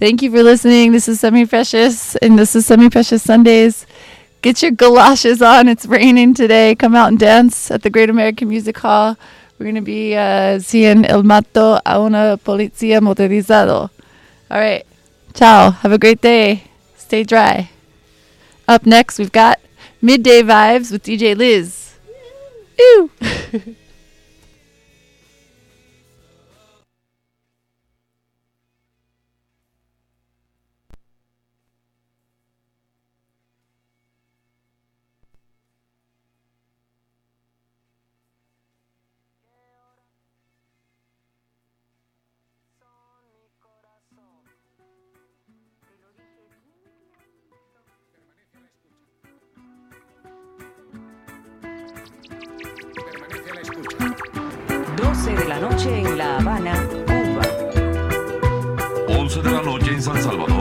Thank you for listening. This is Semi Precious, and this is Semi Precious Sundays. Get your galoshes on. It's raining today. Come out and dance at the Great American Music Hall. We're going to be uh, seeing El Mato a una policía motorizado. All right. Ciao. Have a great day. Stay dry. Up next, we've got Midday Vibez with DJ Liz. Ooh. それがのジェイン・ン・サルバド。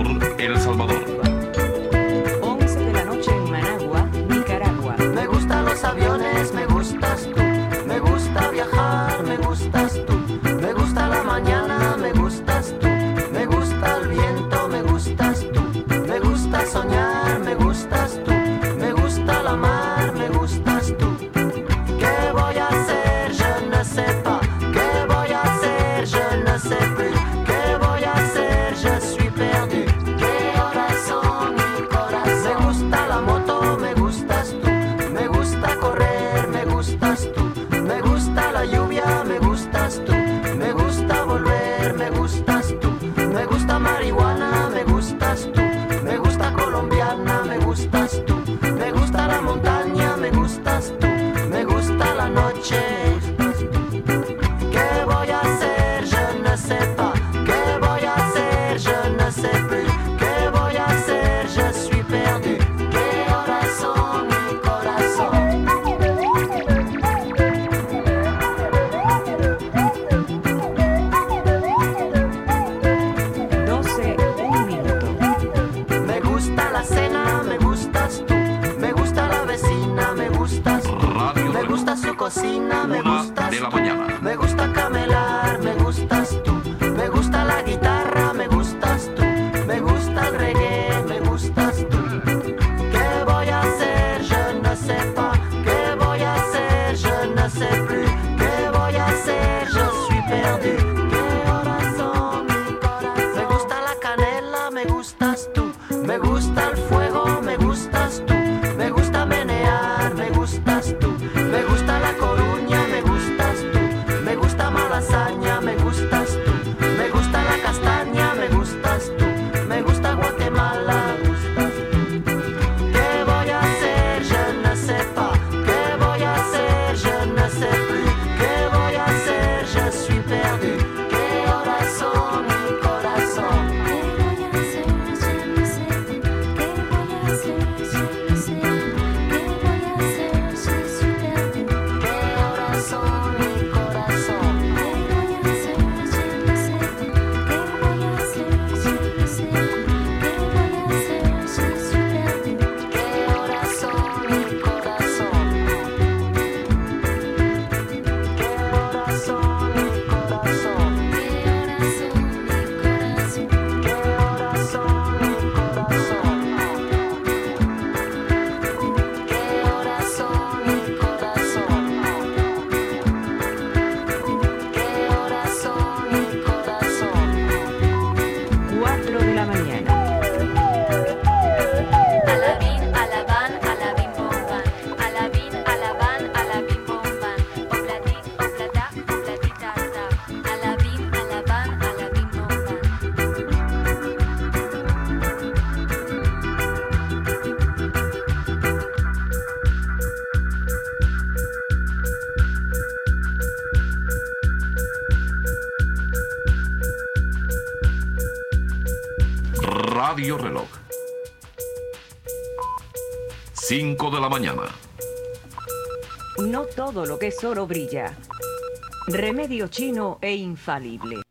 tesoro brilla. Remedio chino e infalible.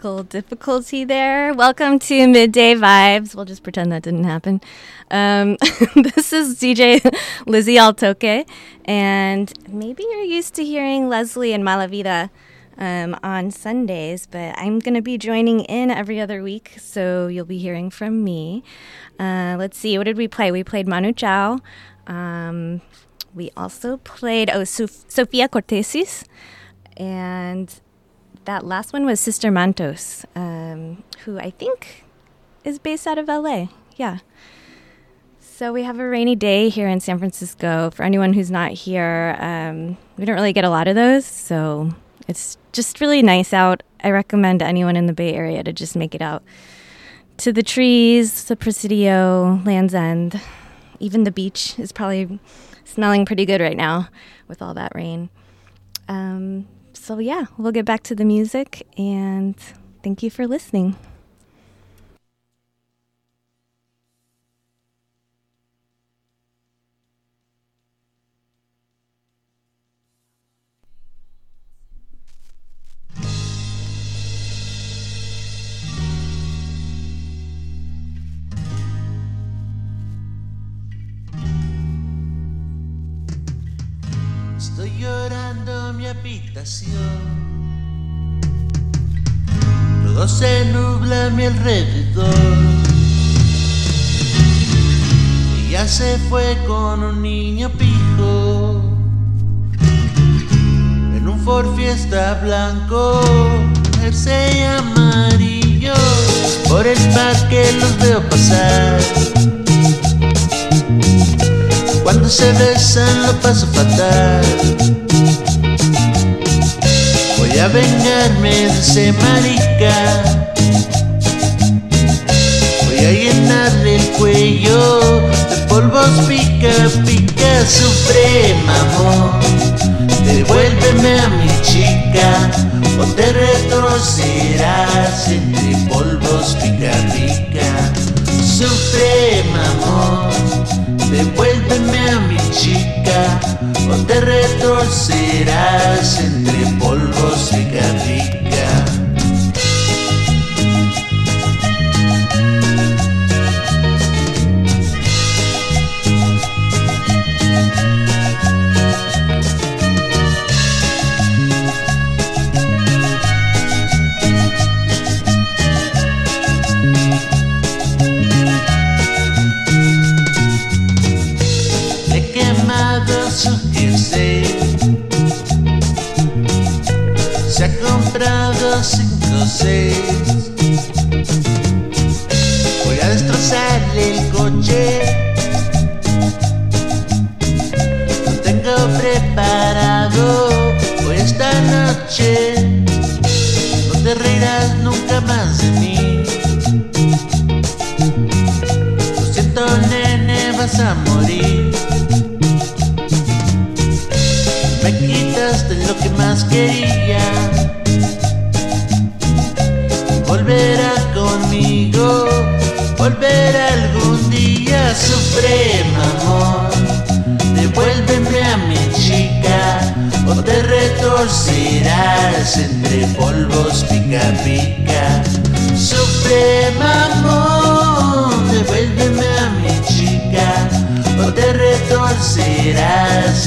Technical difficulty there. Welcome to Midday Vibez. We'll just pretend that didn't happen. Um, this is DJ Lizzie Altoque, and maybe you're used to hearing Leslie and Malavida um, on Sundays, but I'm going to be joining in every other week, so you'll be hearing from me. Uh, let's see, what did we play? We played Manu Chao. Um, we also played oh Sof- Sofia Kourtesis, and that last one was Sister Mantos, um, who I think is based out of LA. Yeah. So we have a rainy day here in San Francisco. For anyone who's not here, um, we don't really get a lot of those, so it's just really nice out. I recommend anyone in the Bay Area to just make it out to the trees, the Presidio, Land's End. Even the beach is probably smelling pretty good right now with all that rain. Um, so, yeah, we'll get back to the music and thank you for listening. Estoy llorando mi habitación. Todo se nubla a mi alrededor. Ella se fue con un niño pijo. En un Ford Fiesta blanco, jersey amarillo. Por el parque los veo pasar. Se besan lo paso fatal. Voy a vengarme de ese marica. Voy a llenarle el cuello de polvos pica, pica suprema, amor. Devuélveme a mi chica o te retrocederás entre polvos pica, pica. Suprema, amor. Devuélveme a mi chica o te retorcerás entre polvos rica rica. vocês entre polvos pica pica. Suprema amor, devuélveme a mi chica, o te retorcerás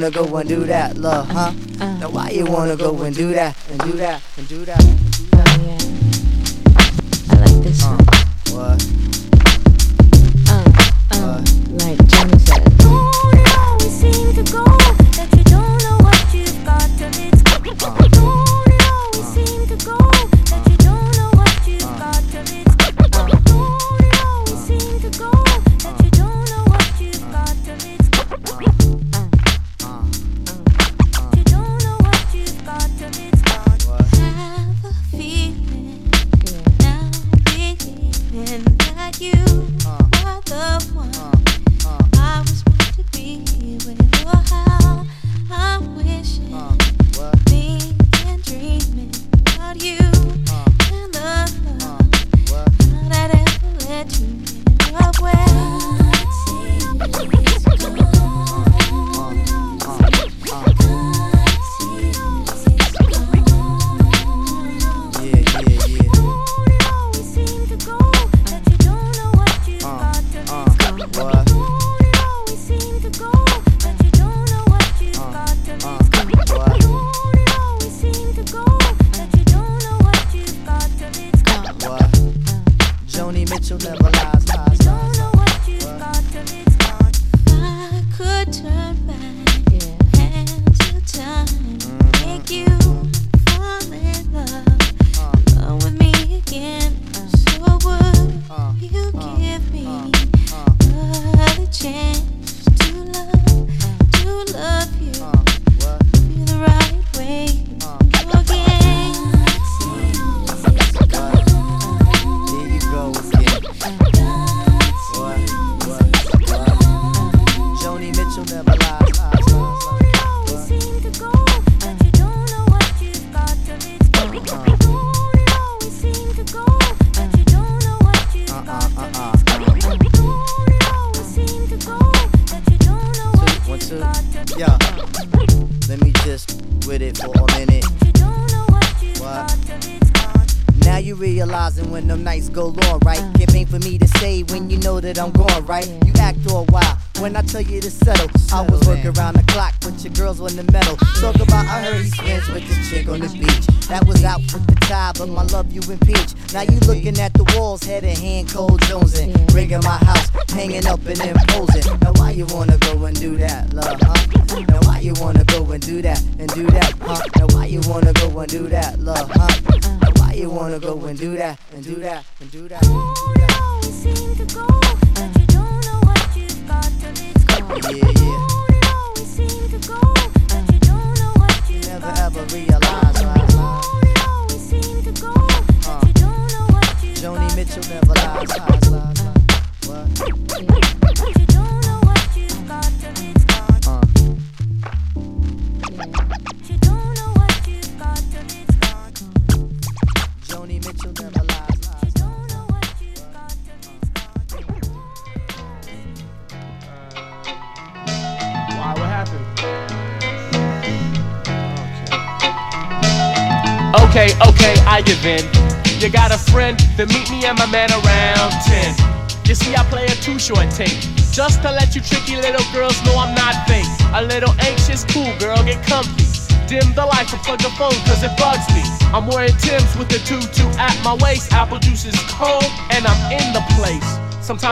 wanna go and do that, love, huh? Uh, uh, now why you wanna go and do that?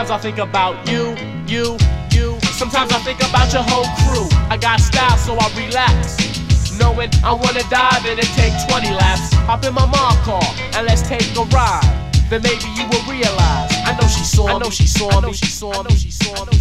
Sometimes I think about you, you, you. Sometimes I think about your whole crew. I got style so I relax. Knowing I wanna dive in and take 20 laps. Hop in my mom car and let's take a ride. Then maybe you will realize. I know she saw me. I know she saw me. I know she saw me.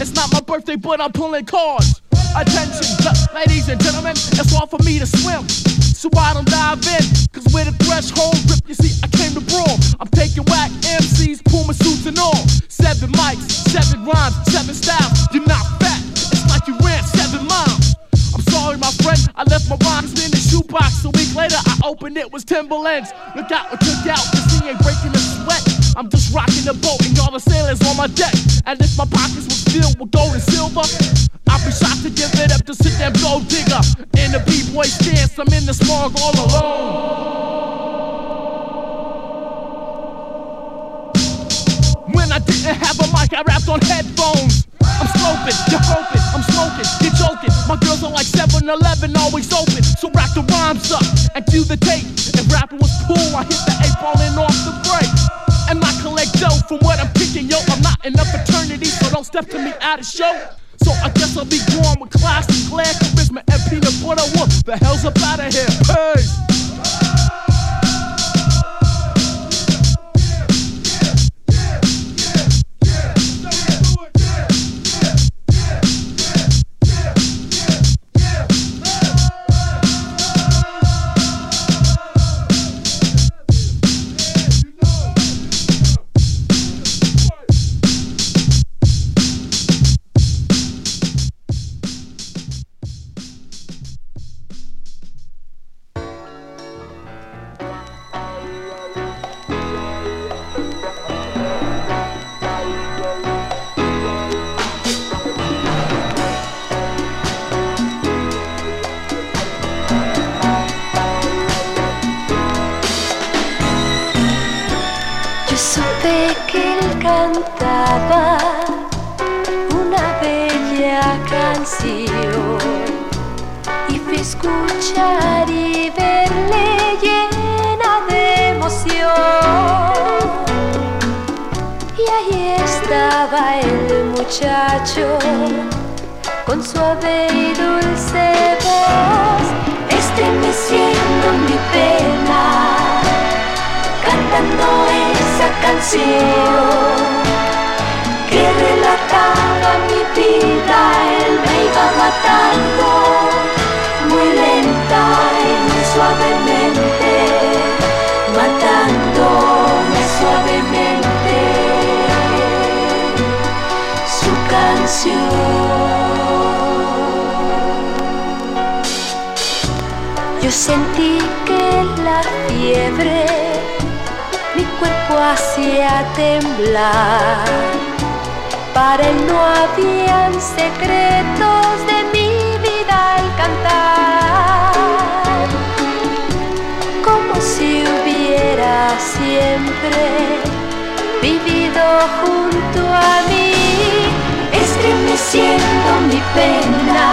It's not my birthday, but I'm pulling cards. Attention, ladies and gentlemen, it's hard for me to swim. So I don't dive in, cause with a threshold rip, you see, I came to brawl. I'm taking whack MCs, Puma suits and all. Seven mics, seven rhymes, seven styles. You're not fat, it's like you ran seven miles. I'm sorry, my friend, I left my rhymes in the shoebox. A week later, I opened it, was Timberlands. Look out, took out, cause he ain't breaking a sweat. I'm just rocking the boat, and all the sailors on my deck. And if my pockets was filled with gold and silver, I'd be shocked to give it up to sit them gold digger. In the B-boy stance, I'm in the smog all alone. When I didn't have a mic, I rapped on headphones. I'm sloping, you're hoping, I'm smoking, you're joking. My girls are like 7 Eleven, always open. So rack the rhymes up and cue the tape. If rapping was cool, I hit the eight ball and break. And I dough from what I'm picking, yo. I'm not in a fraternity, so don't step to me at a show. So I guess I'll be going with class and Claire, charisma, and peanut butter. What the hell's up out of here? Peace. Y verle llena de emoción. Y ahí estaba el muchacho con suave y dulce voz, estremeciendo mi pena, cantando esa canción que relataba mi vida, él me iba matando, suavemente, matándome suavemente su canción. Yo sentí que la fiebre mi cuerpo hacía temblar. Para él no habían secretos de mi vida al cantar. Siempre vivido junto a mí, estremeciendo mi pena,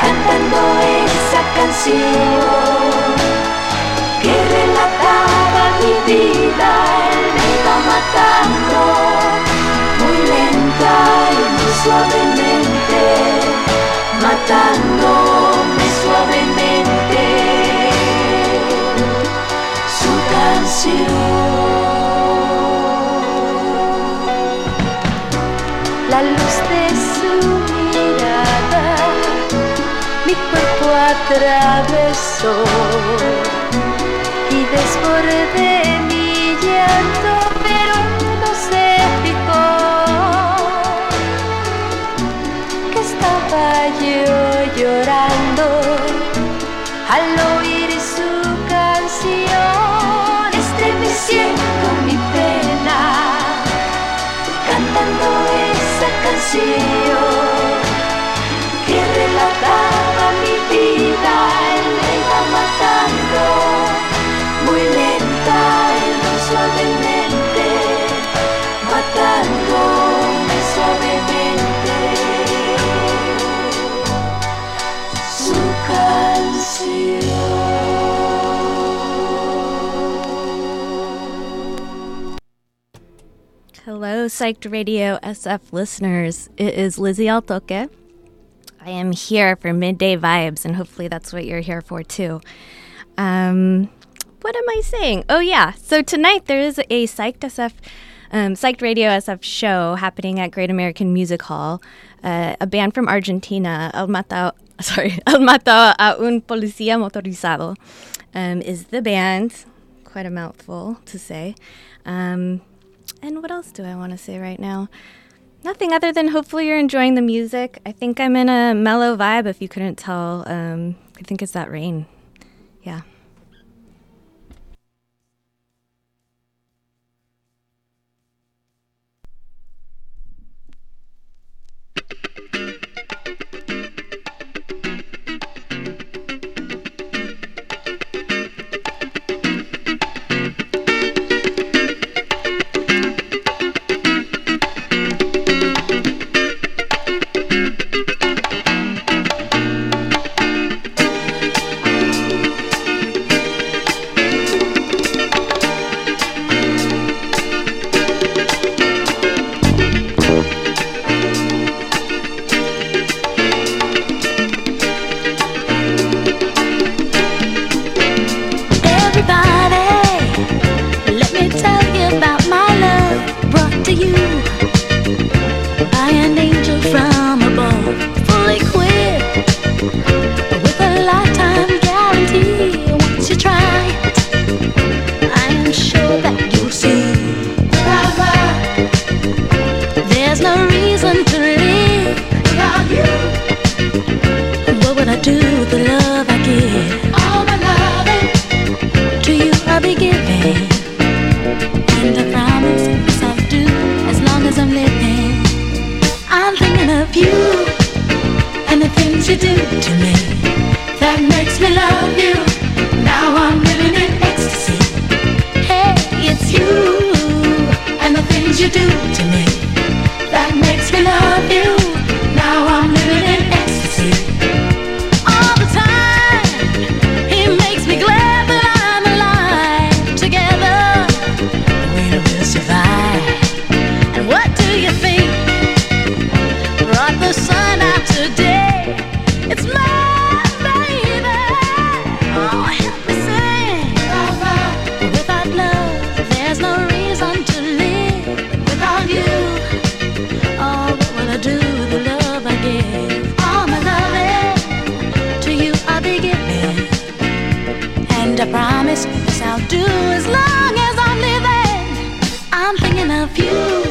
cantando esa canción que relataba mi vida, él me iba matando, muy lenta y muy suavemente, matándome suavemente La luz de su mirada mi cuerpo atravesó y desbordé Psyched Radio SF listeners. It is Lizzie Altoque. I am here for Midday Vibez, and hopefully that's what you're here for too. Um, what am I saying? Oh yeah, so tonight there is a Psyched SF, um, Psyched Radio SF show happening at Great American Music Hall. Uh, a band from Argentina, El Matao, sorry, El Mató a un Policía Motorizado, um, is the band. Quite a mouthful to say. Um, and what else do I want to say right now? Nothing other than hopefully you're enjoying the music. I think I'm in a mellow vibe if you couldn't tell. Um, I think it's that rain. Yeah. To me promise, yes, I'll do as long as I'm living. I'm thinking of you.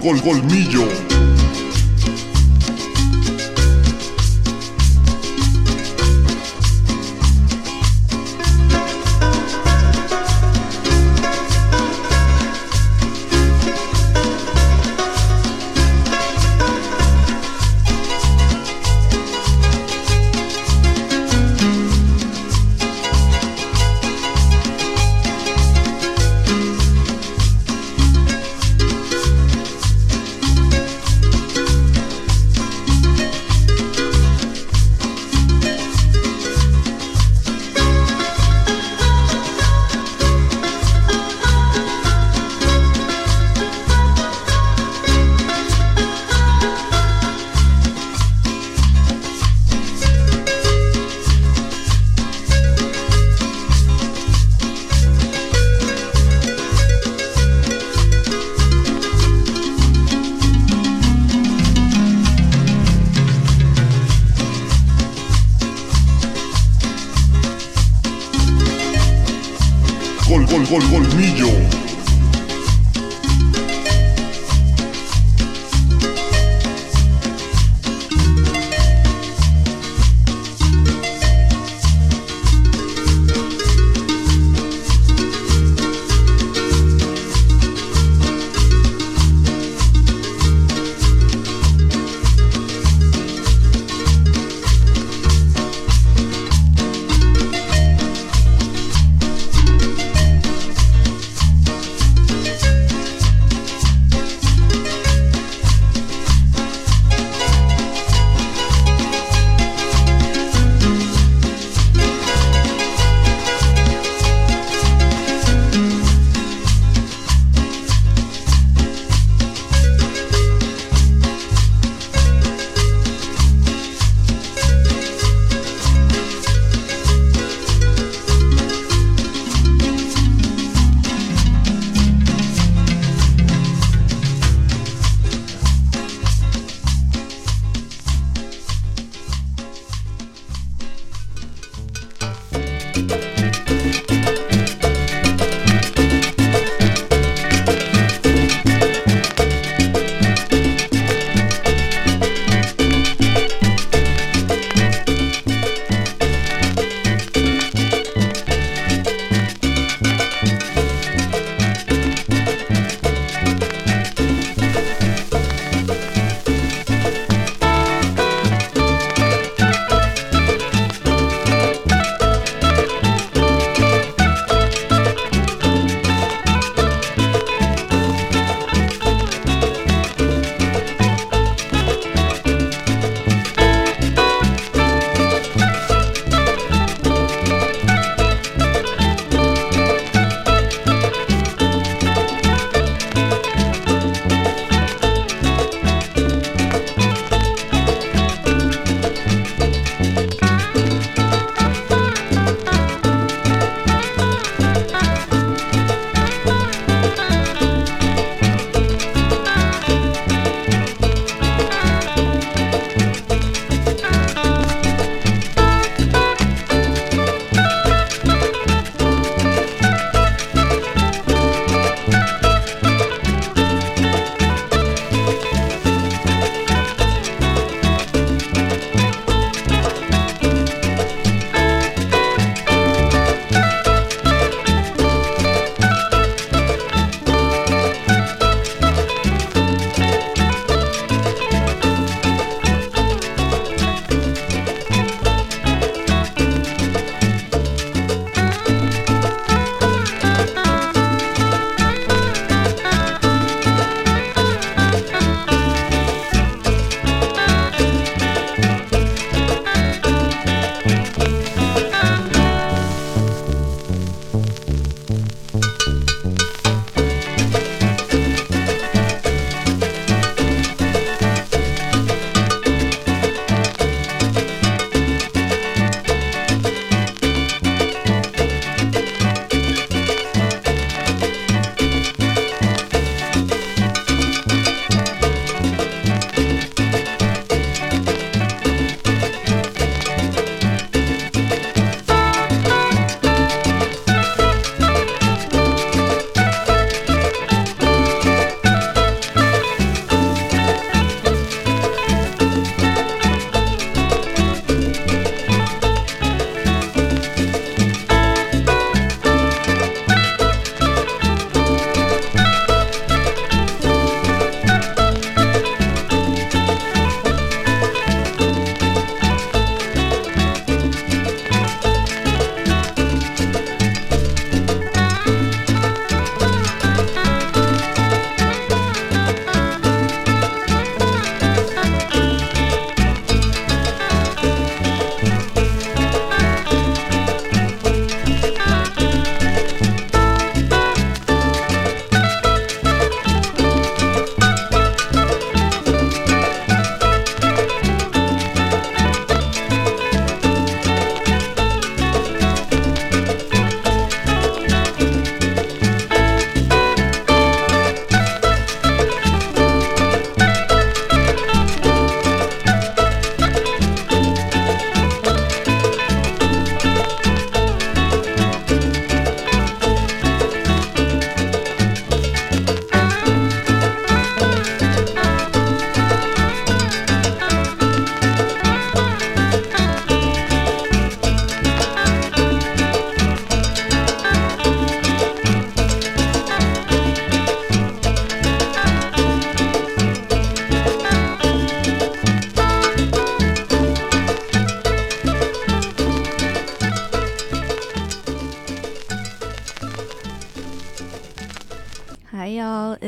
Gol, gol,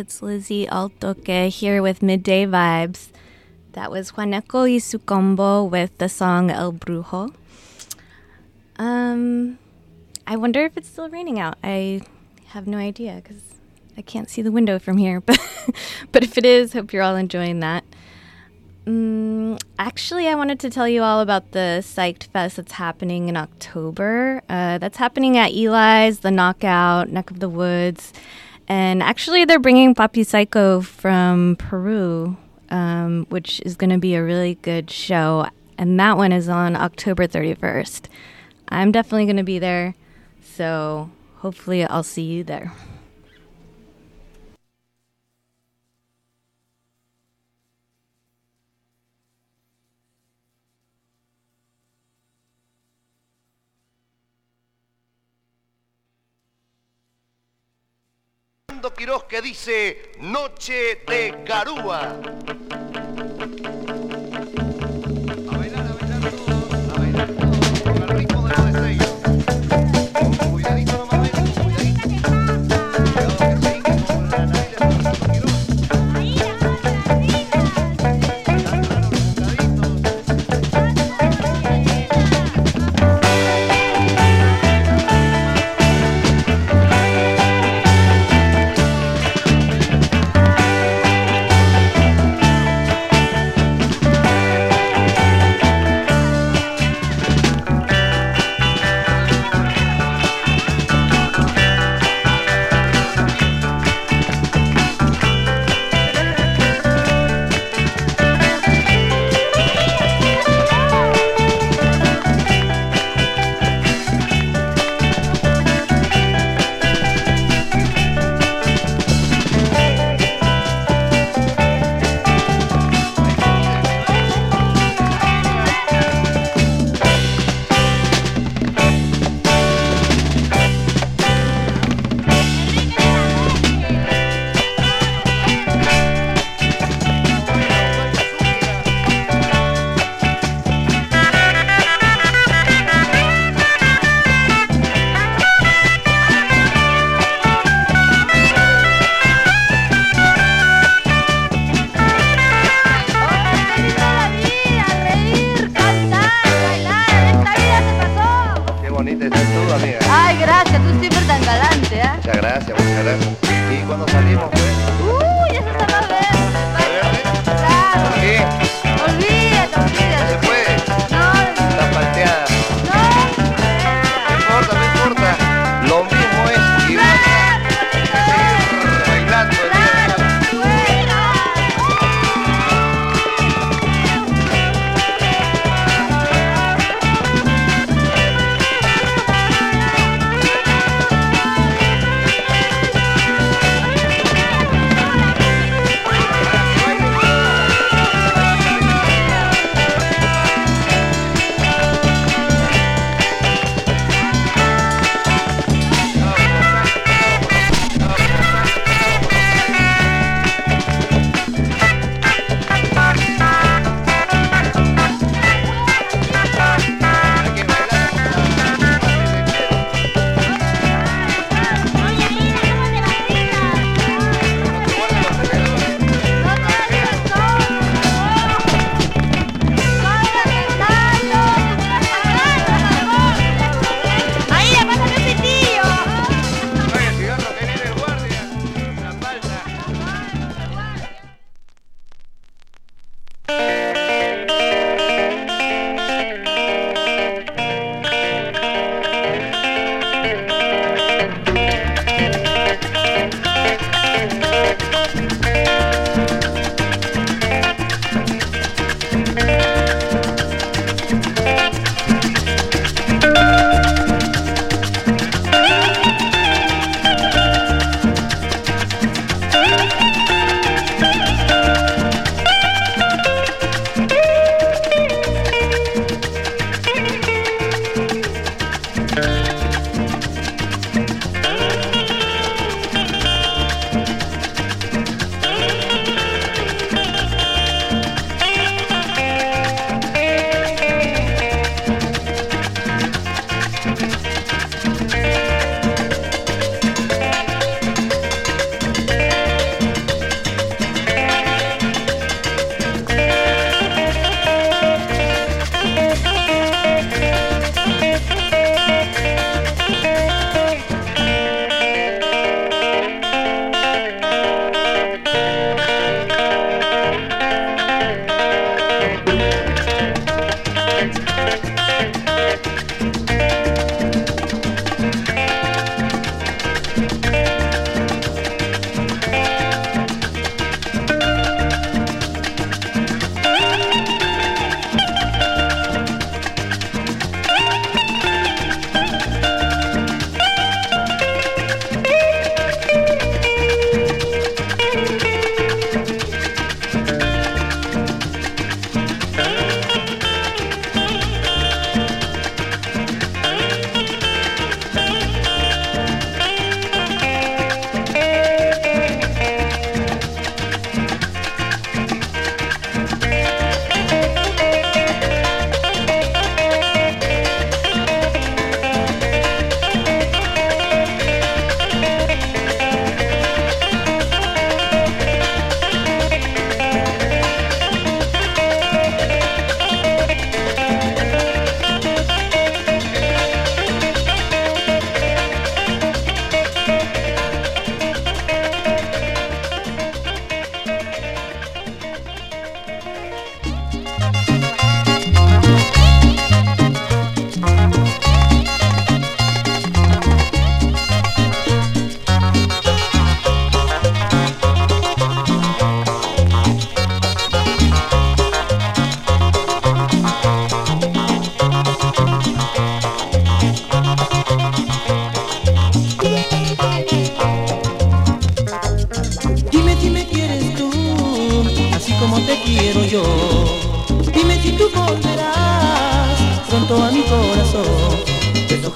It's Lizzie Altoque here with Midday Vibez. That was Juaneco y su combo with the song El Brujo. Um, I wonder if it's still raining out. I have no idea because I can't see the window from here. But but if it is, hope you're all enjoying that. Mm, actually, I wanted to tell you all about the Psyched Fest that's happening in October. Uh, that's happening at Eli's, the Knockout, Neck of the Woods. And actually, they're bringing Papi Psycho from Peru, um, which is going to be a really good show. And that one is on October 31st. I'm definitely going to be there. So hopefully, I'll see you there. Fernando Quiroz que dice Noche de Garúa.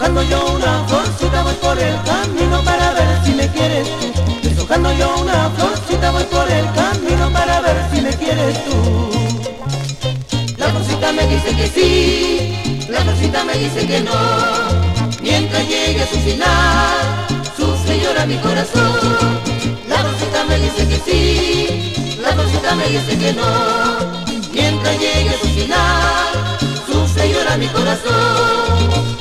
Deshojando yo una florcita voy por el camino para ver si me quieres tú. Deshojando yo una florcita voy por el camino para ver si me quieres tú. La florcita me dice que sí, la florcita me dice que no. Mientras llegue a su final, sufre y llora mi corazón. La florcita me dice que sí, la florcita me dice que no. Mientras llegue a su final, sufre y llora mi corazón.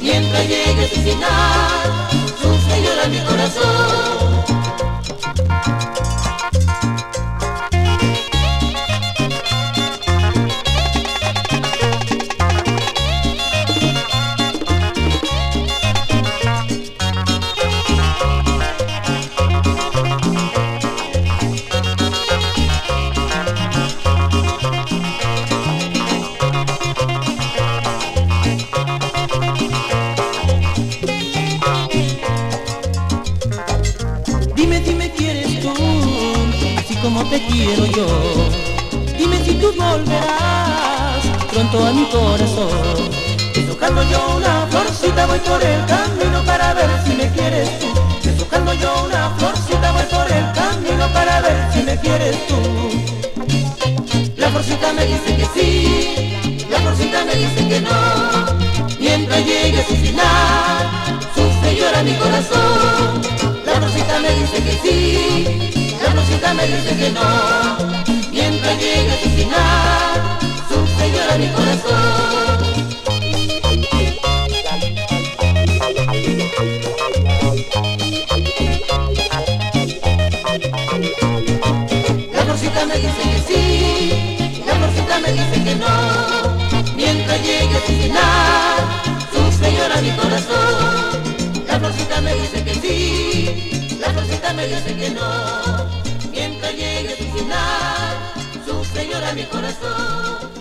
Mientras llegue a su final, sufre y llora mi corazón. La florcita me dice que sí, la florcita me dice que no. Mientras llegue a su final, sufre y llora mi corazón. La florcita me dice que sí, la florcita me dice que no. Mientras llegue a su final, sufre y llora mi corazón. Me dice que no. Mientras llegue a su final, sufre y llora mi corazón. La florcita me dice que sí, la florcita me dice que no. Mientras llegue a su final, sufre y mi corazón.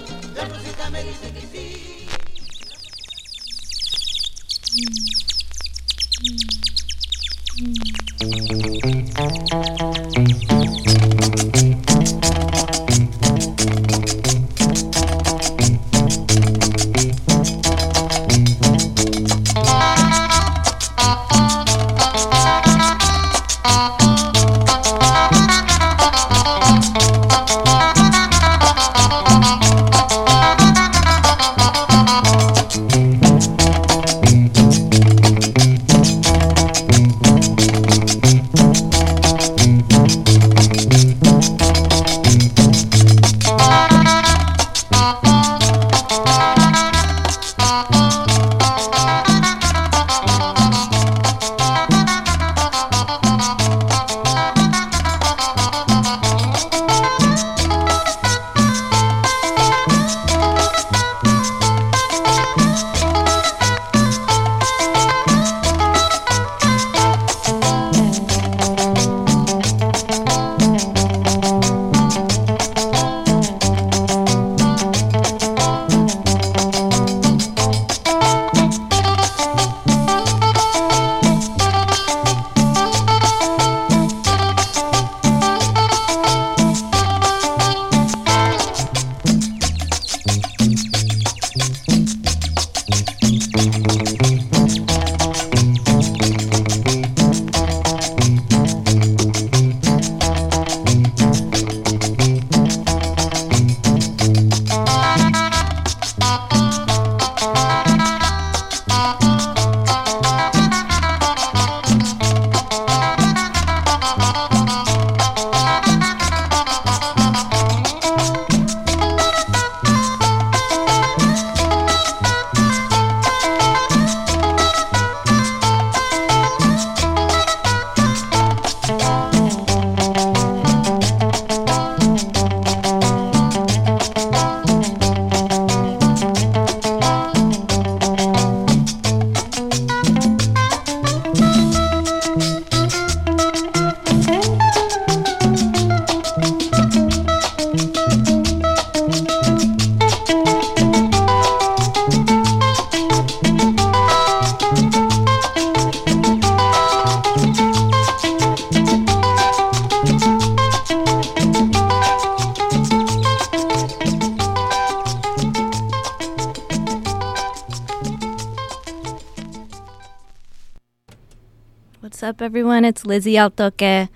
It's Lizzie Altoque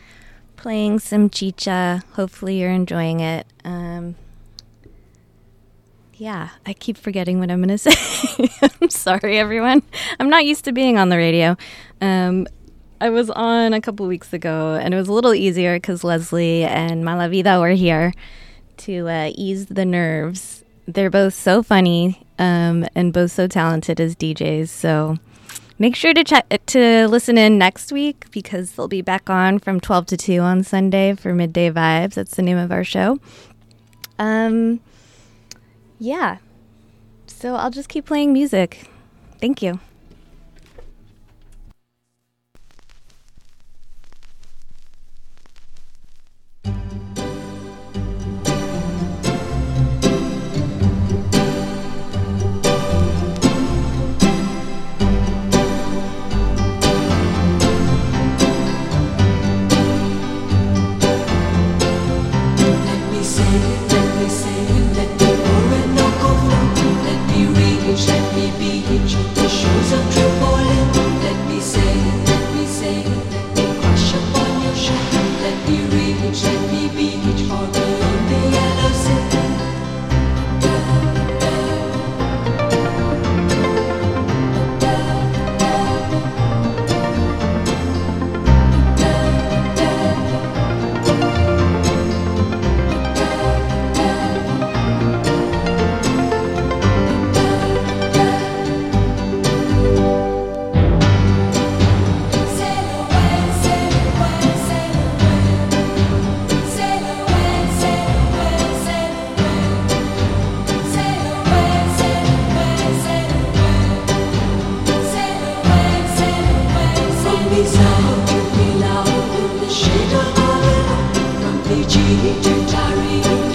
playing some chicha. Hopefully, you're enjoying it. Um, yeah, I keep forgetting what I'm going to say. I'm sorry, everyone. I'm not used to being on the radio. Um, I was on a couple weeks ago, and it was a little easier because Leslie and Malavida were here to uh, ease the nerves. They're both so funny um, and both so talented as DJs. So make sure to check to listen in next week because they'll be back on from 12 to 2 on Sunday for Midday Vibez. That's the name of our show. Um, yeah. So I'll just keep playing music. Thank you. Me reach, let me beach, Fiji to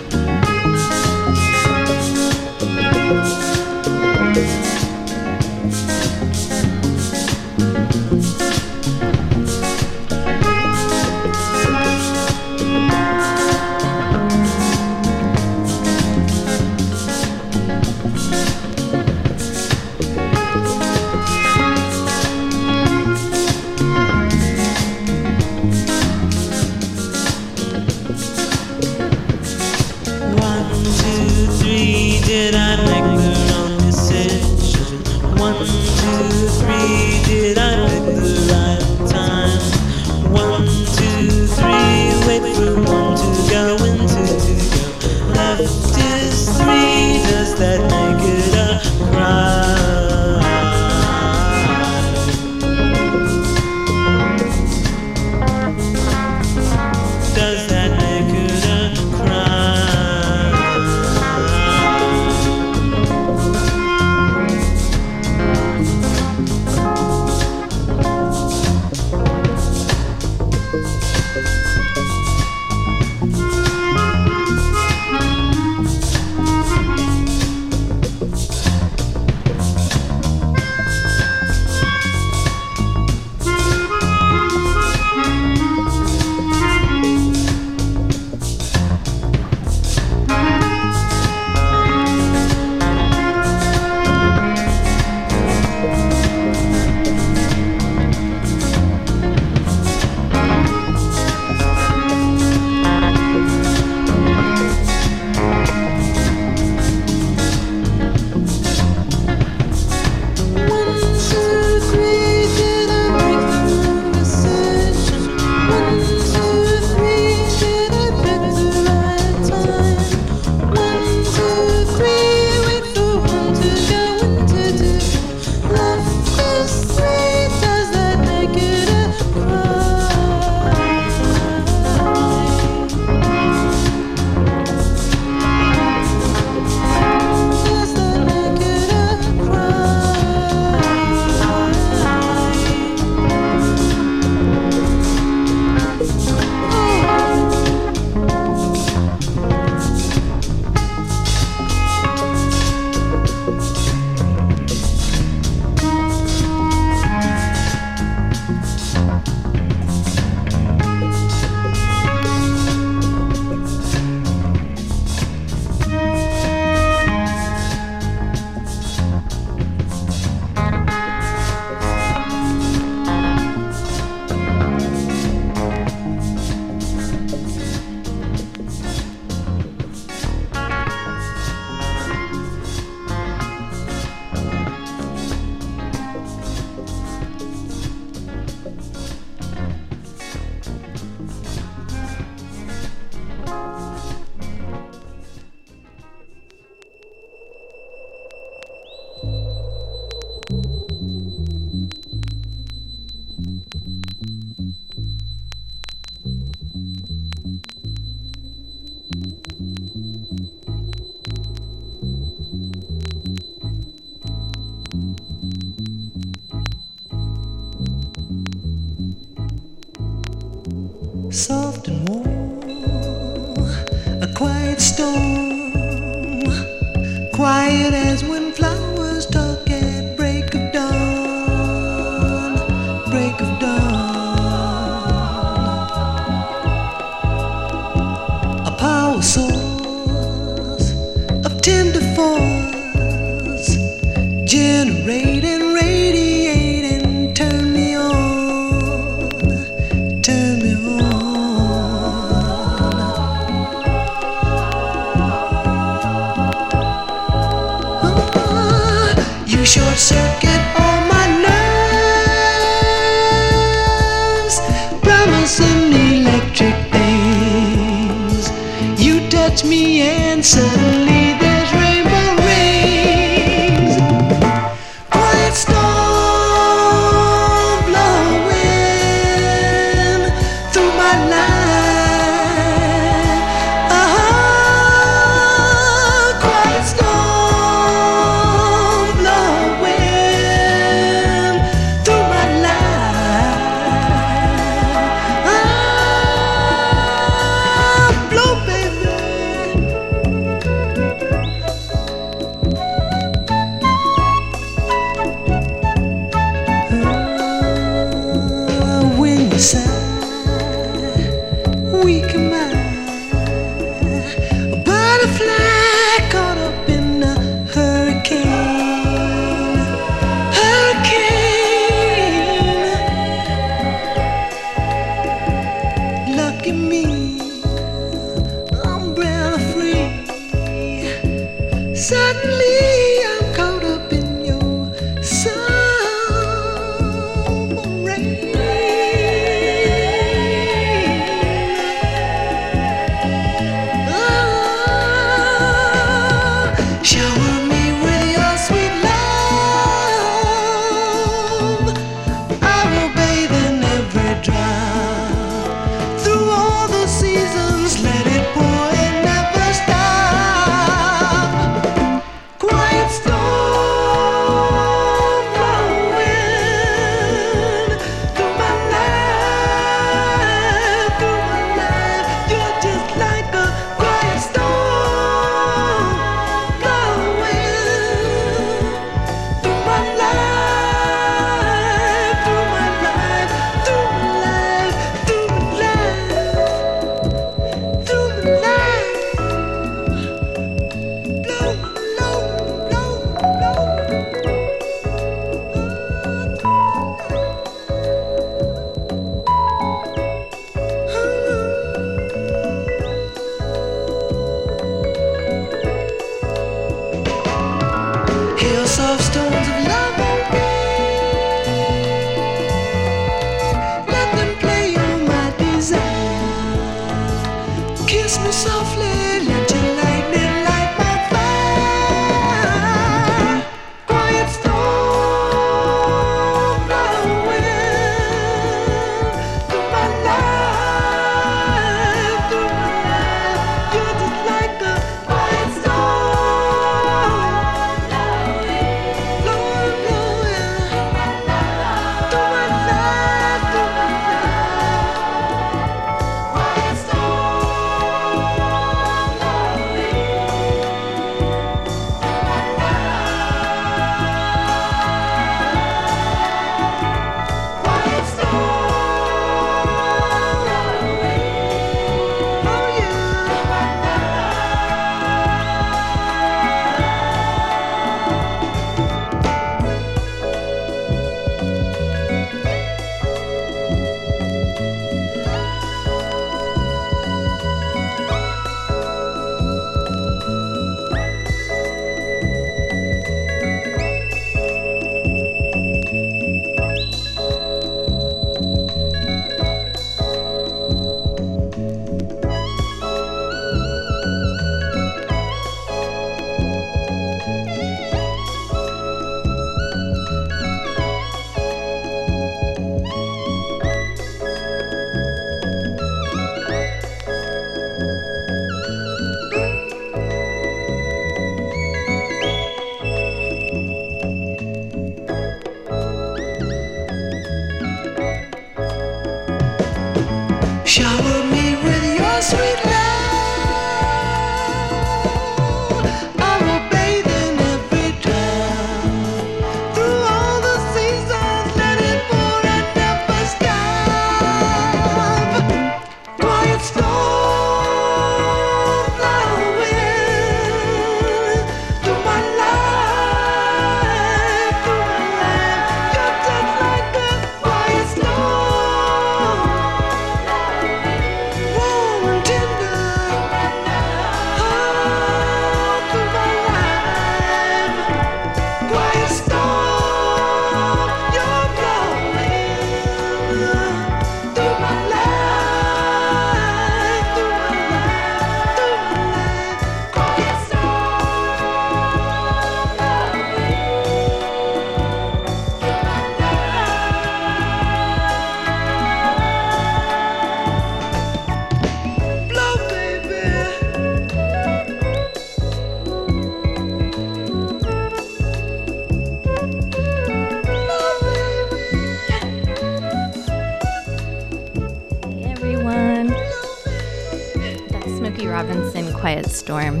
Storm.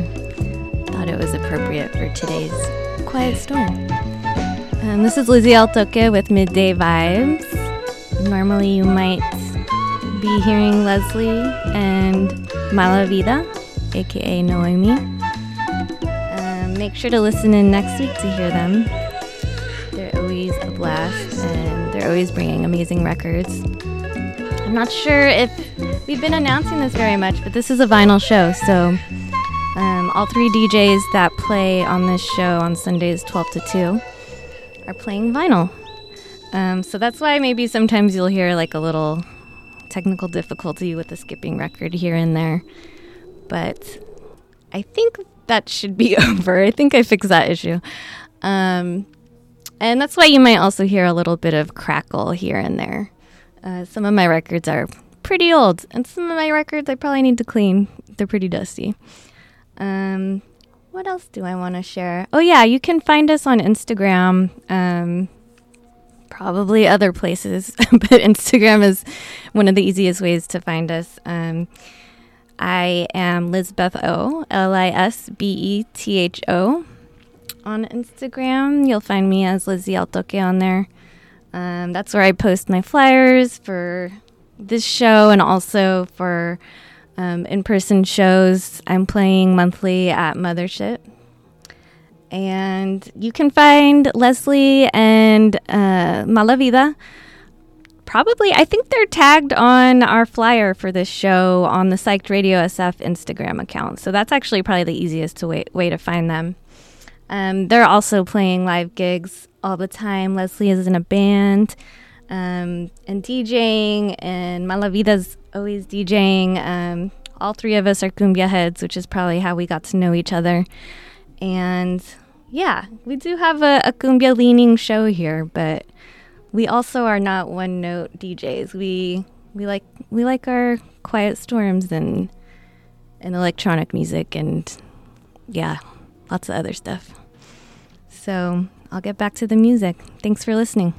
Thought it was appropriate for today's Quiet Storm. Um, this is Lizzie Altoque with Midday Vibez. Normally, you might be hearing Leslie and Mala Vida, aka Noemi. Um, make sure to listen in next week to hear them. They're always a blast and they're always bringing amazing records. I'm not sure if we've been announcing this very much, but this is a vinyl show, so all three DJs that play on this show on Sundays 12 to 2 are playing vinyl. Um, so that's why maybe sometimes you'll hear like a little technical difficulty with the skipping record here and there. But I think that should be over. I think I fixed that issue. Um, and that's why you might also hear a little bit of crackle here and there. Uh, some of my records are pretty old, and some of my records I probably need to clean. They're pretty dusty. Um, what else do I want to share? Oh, yeah, you can find us on Instagram. Um, probably other places, but Instagram is one of the easiest ways to find us. Um, I am Lizbeth O, L I S B E T H O. On Instagram, you'll find me as Lizzie Altoque on there. Um, that's where I post my flyers for this show and also for um, in person shows. I'm playing monthly at Mothership. And you can find Leslie and uh, Malavida. Probably, I think they're tagged on our flyer for this show on the Psyched Radio SF Instagram account. So that's actually probably the easiest to way, way to find them. Um, they're also playing live gigs all the time. Leslie is in a band um, and DJing, and Malavida's always DJing. Um, all three of us are cumbia heads, which is probably how we got to know each other. And yeah, we do have a, a cumbia leaning show here, but we also are not one note DJs. We we like we like our quiet storms and and electronic music and yeah, lots of other stuff. So I'll get back to the music. Thanks for listening.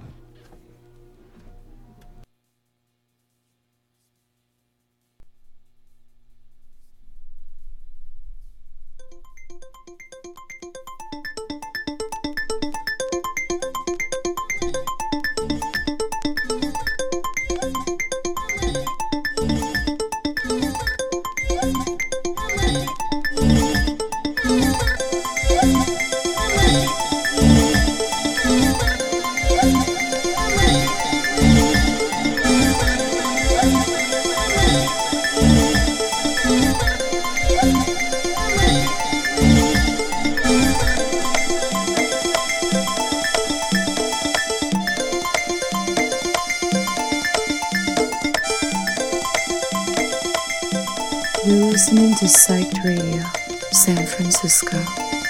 San Francisco.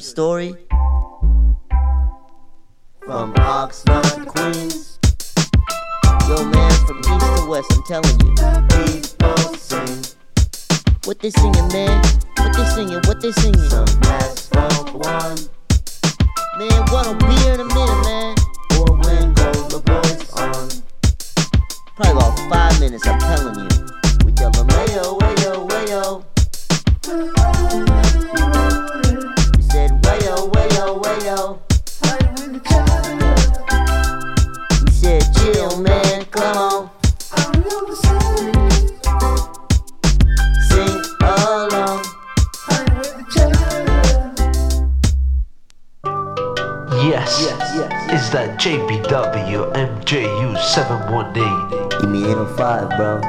Story? Wayo. We said, chill, man, come on. Sing along. Yes, it's that JBW MJU 718. Give me 805, bro.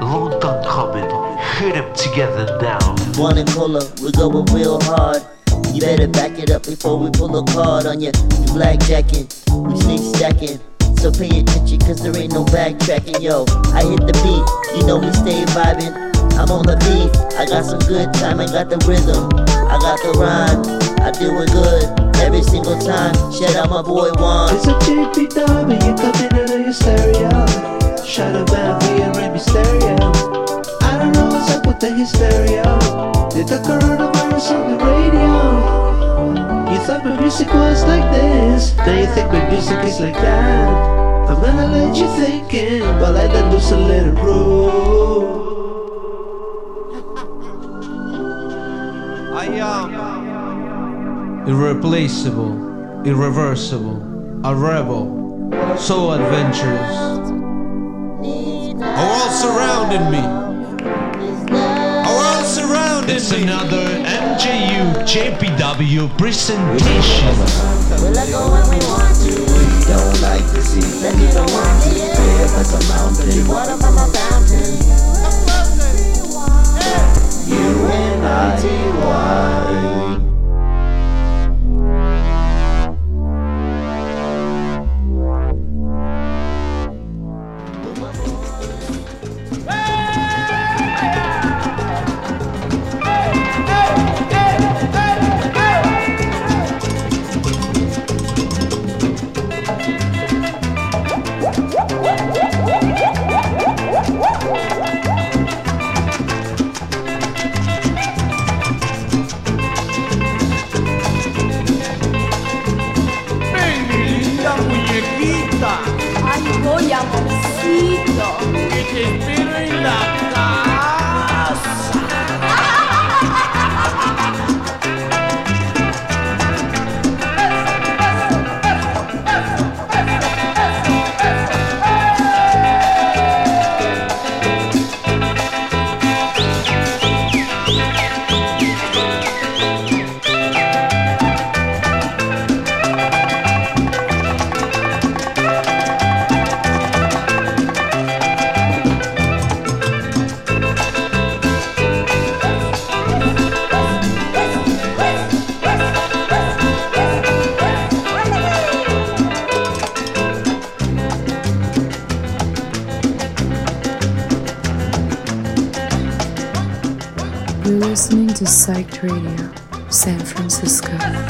Long time coming, hit them together now. One and cola, we going real hard. You better back it up before we pull a card on you. You blackjacking, we sneak stacking. So pay attention, cause there ain't no backtracking, yo. I hit the beat, you know we stay vibing. I'm on the beat, I got some good time, I got the rhythm, I got the rhyme, I do it good every single time. Shout out my boy Juan. It's a GPW coming out of your stereo. Shout out Bambi and Remy Stereo. I don't know what's up with the hysteria. Did the coronavirus on the radio? You thought my music was like this. Now you think my music is like that. I'm gonna let you thinking while I let loose and let it roll. I am irreplaceable, irreversible, a rebel, so adventurous. A world surrounding me. It's another MJU JPW presentation. Will I go when we want to? We don't like you don't a mountain. Water from a fountain. Linda Que te espero to Psyched Radio, San Francisco.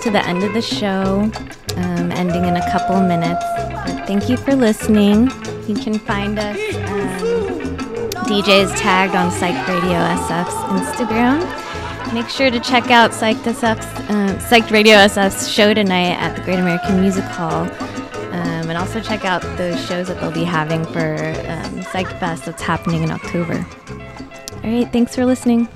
To the end of the show, um, ending in a couple minutes. But thank you for listening. You can find us um, DJs tagged on Psych Radio SF's Instagram. Make sure to check out Psych SF's, uh, Psych Radio SF's show tonight at the Great American Music Hall. Um, and also check out those shows that they'll be having for um, Psych Fest that's happening in October. All right, thanks for listening.